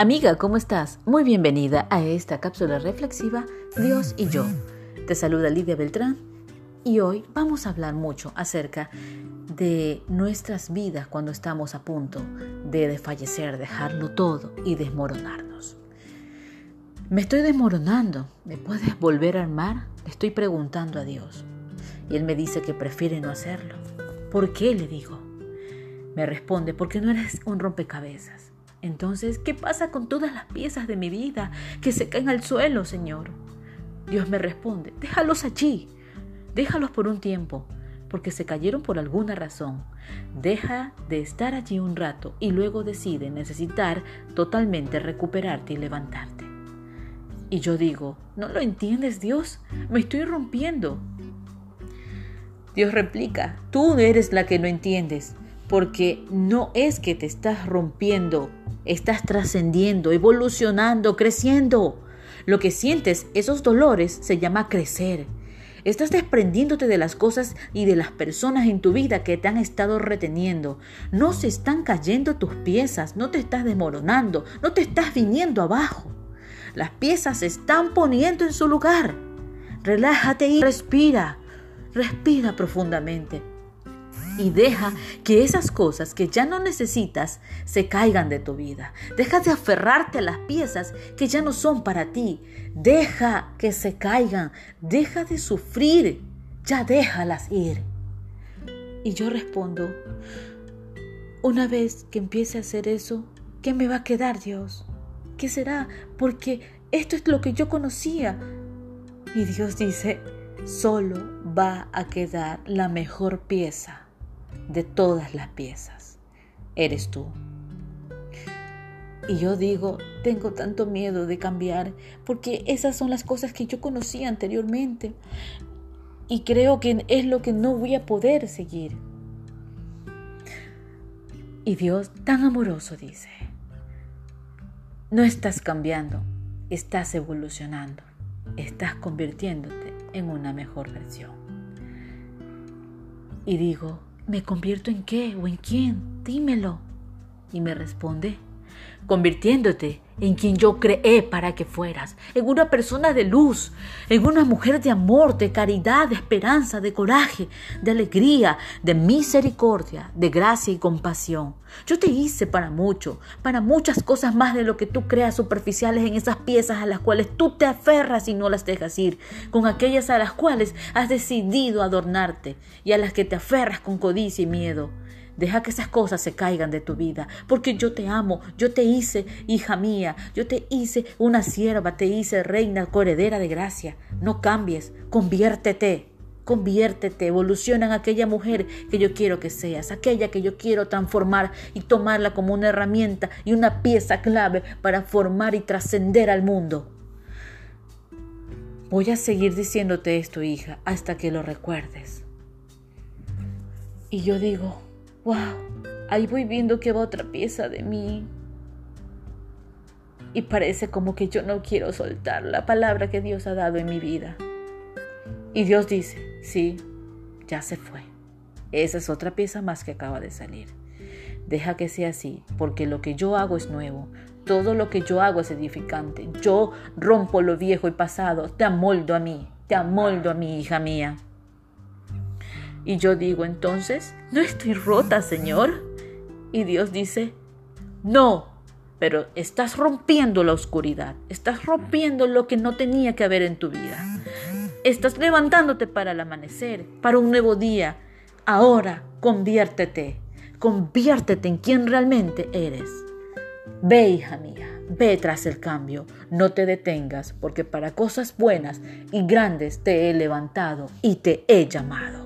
Amiga, ¿cómo estás? Muy bienvenida a esta cápsula reflexiva Dios y yo. Te saluda Lidia Beltrán y hoy vamos a hablar mucho acerca de nuestras vidas cuando estamos a punto de desfallecer, dejarlo todo y desmoronarnos. Me estoy desmoronando, ¿me puedes volver a armar? Le estoy preguntando a Dios y Él me dice que prefiere no hacerlo. ¿Por qué? Le digo. Me responde, porque no eres un rompecabezas. Entonces, ¿qué pasa con todas las piezas de mi vida que se caen al suelo, Señor? Dios me responde, déjalos allí, déjalos por un tiempo, porque se cayeron por alguna razón. Deja de estar allí un rato y luego decide necesitar totalmente recuperarte y levantarte. Y yo digo, ¿no lo entiendes Dios? Me estoy rompiendo. Dios replica, tú eres la que no entiendes, porque no es que te estás rompiendo, estás trascendiendo, evolucionando, creciendo. Lo que sientes, esos dolores, se llama crecer. Estás desprendiéndote de las cosas y de las personas en tu vida que te han estado reteniendo. No se están cayendo tus piezas, no te estás desmoronando, no te estás viniendo abajo. Las piezas se están poniendo en su lugar. Relájate y respira. Respira profundamente y deja que esas cosas que ya no necesitas se caigan de tu vida. Deja de aferrarte a las piezas que ya no son para ti. Deja que se caigan. Deja de sufrir. Ya déjalas ir. Y yo respondo, una vez que empiece a hacer eso, ¿qué me va a quedar Dios? ¿Qué será? Porque esto es lo que yo conocía. Y Dios dice, solo va a quedar la mejor pieza de todas las piezas. Eres tú. Y yo digo, tengo tanto miedo de cambiar porque esas son las cosas que yo conocía anteriormente. Y creo que es lo que no voy a poder seguir. Y Dios, tan amoroso, dice, no estás cambiando, estás evolucionando, estás convirtiéndote en una mejor versión. Y digo, ¿Me convierto en qué o en quién? Dímelo. Y me responde, convirtiéndote en quien yo creé para que fueras, en una persona de luz, en una mujer de amor, de caridad, de esperanza, de coraje, de alegría, de misericordia, de gracia y compasión. Yo te hice para mucho, para muchas cosas más de lo que tú creas superficiales en esas piezas a las cuales tú te aferras y no las dejas ir, con aquellas a las cuales has decidido adornarte y a las que te aferras con codicia y miedo. Deja que esas cosas se caigan de tu vida, porque yo te amo, yo te hice hija mía, yo te hice una sierva, te hice reina, coheredera de gracia. No cambies, conviértete, conviértete, evoluciona en aquella mujer que yo quiero que seas, aquella que yo quiero transformar y tomarla como una herramienta y una pieza clave para formar y trascender al mundo. Voy a seguir diciéndote esto, hija, hasta que lo recuerdes. Y yo digo, wow, ahí voy viendo que va otra pieza de mí. Y parece como que yo no quiero soltar la palabra que Dios ha dado en mi vida. Y Dios dice, sí, ya se fue. Esa es otra pieza más que acaba de salir. Deja que sea así, porque lo que yo hago es nuevo. Todo lo que yo hago es edificante. Yo rompo lo viejo y pasado. Te amoldo a mí. Te amoldo a mí, hija mía. Y yo digo entonces, ¿no estoy rota, Señor? Y Dios dice, no, pero estás rompiendo la oscuridad, estás rompiendo lo que no tenía que haber en tu vida. Estás levantándote para el amanecer, para un nuevo día. Ahora conviértete, conviértete en quien realmente eres. Ve, hija mía, ve tras el cambio, no te detengas, porque para cosas buenas y grandes te he levantado y te he llamado.